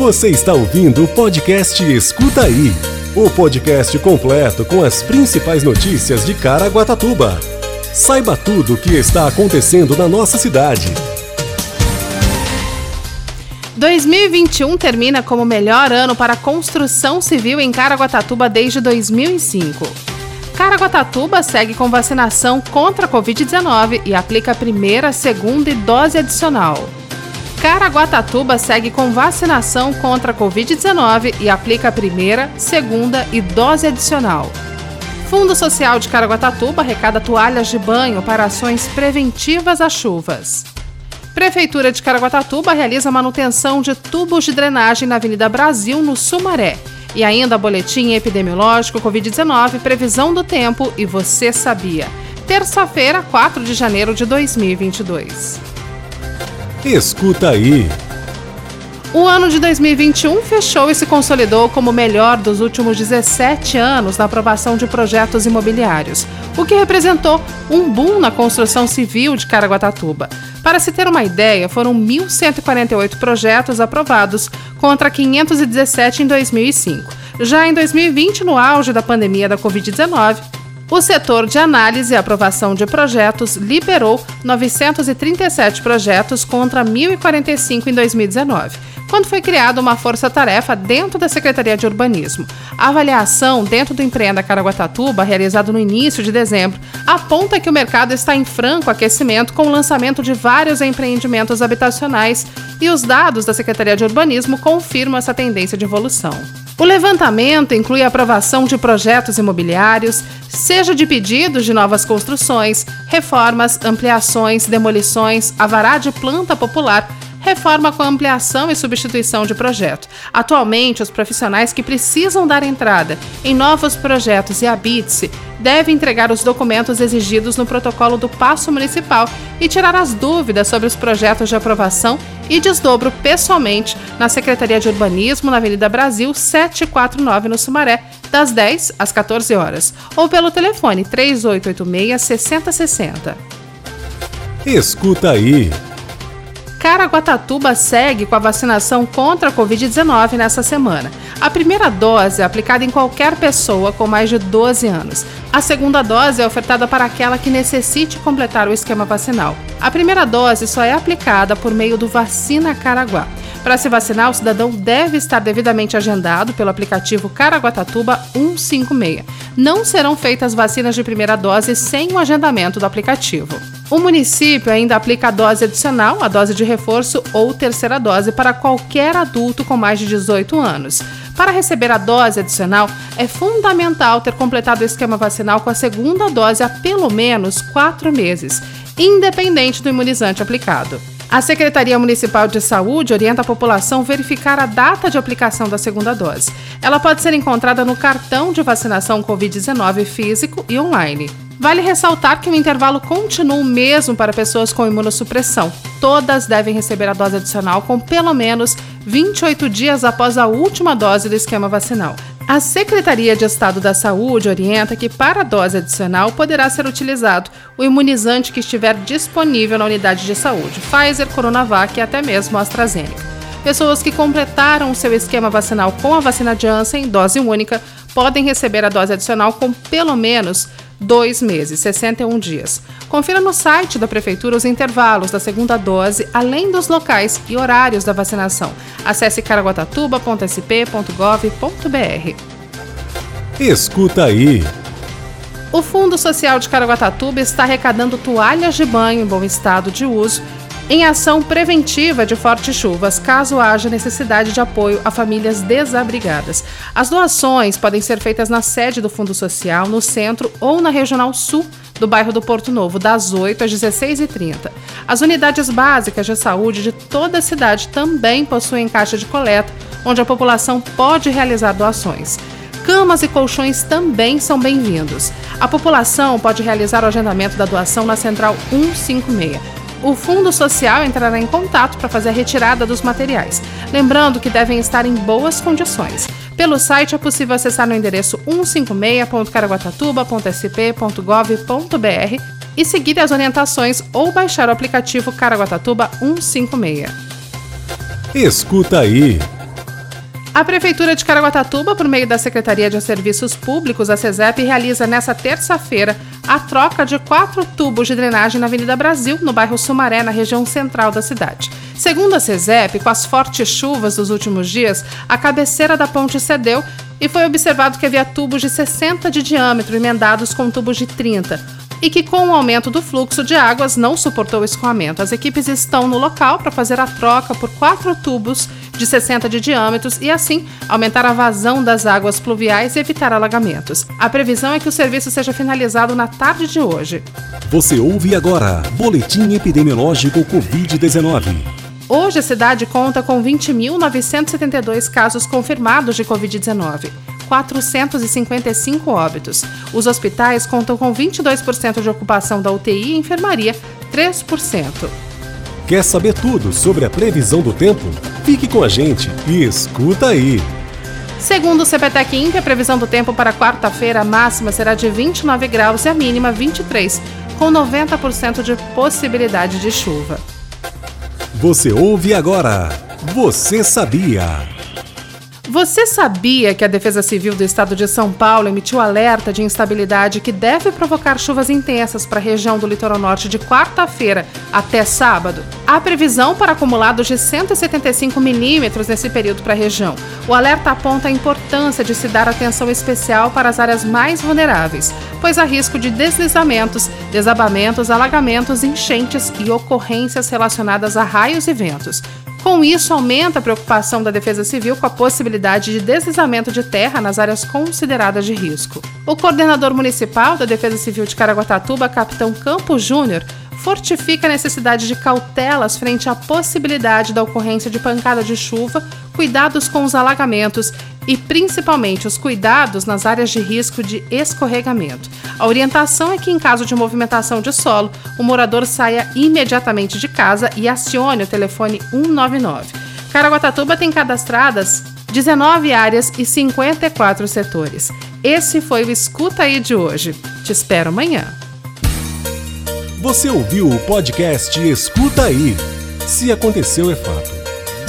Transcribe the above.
Você está ouvindo o podcast Escuta Aí o podcast completo com as principais notícias de Caraguatatuba. Saiba tudo o que está acontecendo na nossa cidade. 2021 termina como o melhor ano para a construção civil em Caraguatatuba desde 2005. Caraguatatuba segue com vacinação contra a Covid-19 e aplica a primeira, segunda e dose adicional. Caraguatatuba segue com vacinação contra a Covid-19 e aplica a primeira, segunda e dose adicional. Fundo Social de Caraguatatuba arrecada toalhas de banho para ações preventivas às chuvas. Prefeitura de Caraguatatuba realiza manutenção de tubos de drenagem na Avenida Brasil, no Sumaré. E ainda boletim epidemiológico Covid-19, previsão do tempo e você sabia. Terça-feira, 4 de janeiro de 2022. Escuta aí. O ano de 2021 fechou e se consolidou como o melhor dos últimos 17 anos na aprovação de projetos imobiliários, o que representou um boom na construção civil de Caraguatatuba. Para se ter uma ideia, foram 1.148 projetos aprovados contra 517 em 2005. Já em 2020, no auge da pandemia da Covid-19, o setor de análise e aprovação de projetos liberou 937 projetos contra 1.045 em 2019, quando foi criada uma força-tarefa dentro da Secretaria de Urbanismo. A avaliação dentro do Empreenda Caraguatatuba, realizada no início de dezembro, aponta que o mercado está em franco aquecimento com o lançamento de vários empreendimentos habitacionais e os dados da Secretaria de Urbanismo confirmam essa tendência de evolução. O levantamento inclui a aprovação de projetos imobiliários, seja de pedidos de novas construções, reformas, ampliações, demolições, avará de planta popular, reforma com ampliação e substituição de projeto. Atualmente, os profissionais que precisam dar entrada em novos projetos e habite-se devem entregar os documentos exigidos no protocolo do Passo Municipal e tirar as dúvidas sobre os projetos de aprovação e desdobro pessoalmente na Secretaria de Urbanismo, na Avenida Brasil 749, no Sumaré, das 10 às 14 horas, ou pelo telefone 3886 6060. Escuta aí. Caraguatatuba segue com a vacinação contra a Covid-19 nessa semana. A primeira dose é aplicada em qualquer pessoa com mais de 12 anos. A segunda dose é ofertada para aquela que necessite completar o esquema vacinal. A primeira dose só é aplicada por meio do Vacina Caraguá. Para se vacinar, o cidadão deve estar devidamente agendado pelo aplicativo Caraguatatuba 156. Não serão feitas vacinas de primeira dose sem o agendamento do aplicativo. O município ainda aplica a dose adicional, a dose de reforço ou terceira dose para qualquer adulto com mais de 18 anos. Para receber a dose adicional, é fundamental ter completado o esquema vacinal com a segunda dose há pelo menos quatro meses, independente do imunizante aplicado. A Secretaria Municipal de Saúde orienta a população a verificar a data de aplicação da segunda dose. Ela pode ser encontrada no cartão de vacinação Covid-19 físico e online. Vale ressaltar que o intervalo continua o mesmo para pessoas com imunossupressão. Todas devem receber a dose adicional com pelo menos 28 dias após a última dose do esquema vacinal. A Secretaria de Estado da Saúde orienta que, para a dose adicional, poderá ser utilizado o imunizante que estiver disponível na unidade de saúde, Pfizer, Coronavac e até mesmo AstraZeneca. Pessoas que completaram o seu esquema vacinal com a vacina Janssen, dose única, podem receber a dose adicional com pelo menos dois meses, 61 dias. Confira no site da Prefeitura os intervalos da segunda dose, além dos locais e horários da vacinação. Acesse caraguatatuba.sp.gov.br. Escuta aí. O Fundo Social de Caraguatatuba está arrecadando toalhas de banho em bom estado de uso em ação preventiva de fortes chuvas, caso haja necessidade de apoio a famílias desabrigadas. As doações podem ser feitas na sede do Fundo Social, no centro ou na Regional Sul do bairro do Porto Novo, das 8 às 16h30. As unidades básicas de saúde de toda a cidade também possuem caixa de coleta, onde a população pode realizar doações. Camas e colchões também são bem-vindos. A população pode realizar o agendamento da doação na Central 156 o Fundo Social entrará em contato para fazer a retirada dos materiais. Lembrando que devem estar em boas condições. Pelo site é possível acessar no endereço 156.caraguatatuba.sp.gov.br e seguir as orientações ou baixar o aplicativo Caraguatatuba 156. Escuta aí. A Prefeitura de Caraguatatuba, por meio da Secretaria de Serviços Públicos, a CESEP, realiza nesta terça-feira a troca de quatro tubos de drenagem na Avenida Brasil, no bairro Sumaré, na região central da cidade. Segundo a CESEP, com as fortes chuvas dos últimos dias, a cabeceira da ponte cedeu e foi observado que havia tubos de 60 de diâmetro emendados com tubos de 30 e que, com o aumento do fluxo de águas, não suportou o escoamento. As equipes estão no local para fazer a troca por quatro tubos de 60 de diâmetros e, assim, aumentar a vazão das águas pluviais e evitar alagamentos. A previsão é que o serviço seja finalizado na tarde de hoje. Você ouve agora Boletim Epidemiológico Covid-19. Hoje a cidade conta com 20.972 casos confirmados de Covid-19. 455 óbitos. Os hospitais contam com 22% de ocupação da UTI e enfermaria, 3%. Quer saber tudo sobre a previsão do tempo? Fique com a gente e escuta aí. Segundo o CPTEC Inc, a previsão do tempo para quarta-feira, a máxima será de 29 graus e a mínima 23, com 90% de possibilidade de chuva. Você ouve agora. Você sabia? Você sabia que a Defesa Civil do Estado de São Paulo emitiu alerta de instabilidade que deve provocar chuvas intensas para a região do litoral norte de quarta-feira até sábado? Há previsão para acumulados de 175 milímetros nesse período para a região. O alerta aponta a importância de se dar atenção especial para as áreas mais vulneráveis, pois há risco de deslizamentos, desabamentos, alagamentos, enchentes e ocorrências relacionadas a raios e ventos. Com isso, aumenta a preocupação da Defesa Civil com a possibilidade de deslizamento de terra nas áreas consideradas de risco. O coordenador municipal da Defesa Civil de Caraguatatuba, capitão Campos Júnior, fortifica a necessidade de cautelas frente à possibilidade da ocorrência de pancada de chuva, cuidados com os alagamentos e principalmente os cuidados nas áreas de risco de escorregamento. A orientação é que, em caso de movimentação de solo, o morador saia imediatamente de casa e acione o telefone 199. Caraguatatuba tem cadastradas 19 áreas e 54 setores. Esse foi o Escuta aí de hoje. Te espero amanhã. Você ouviu o podcast Escuta aí. Se aconteceu é fato.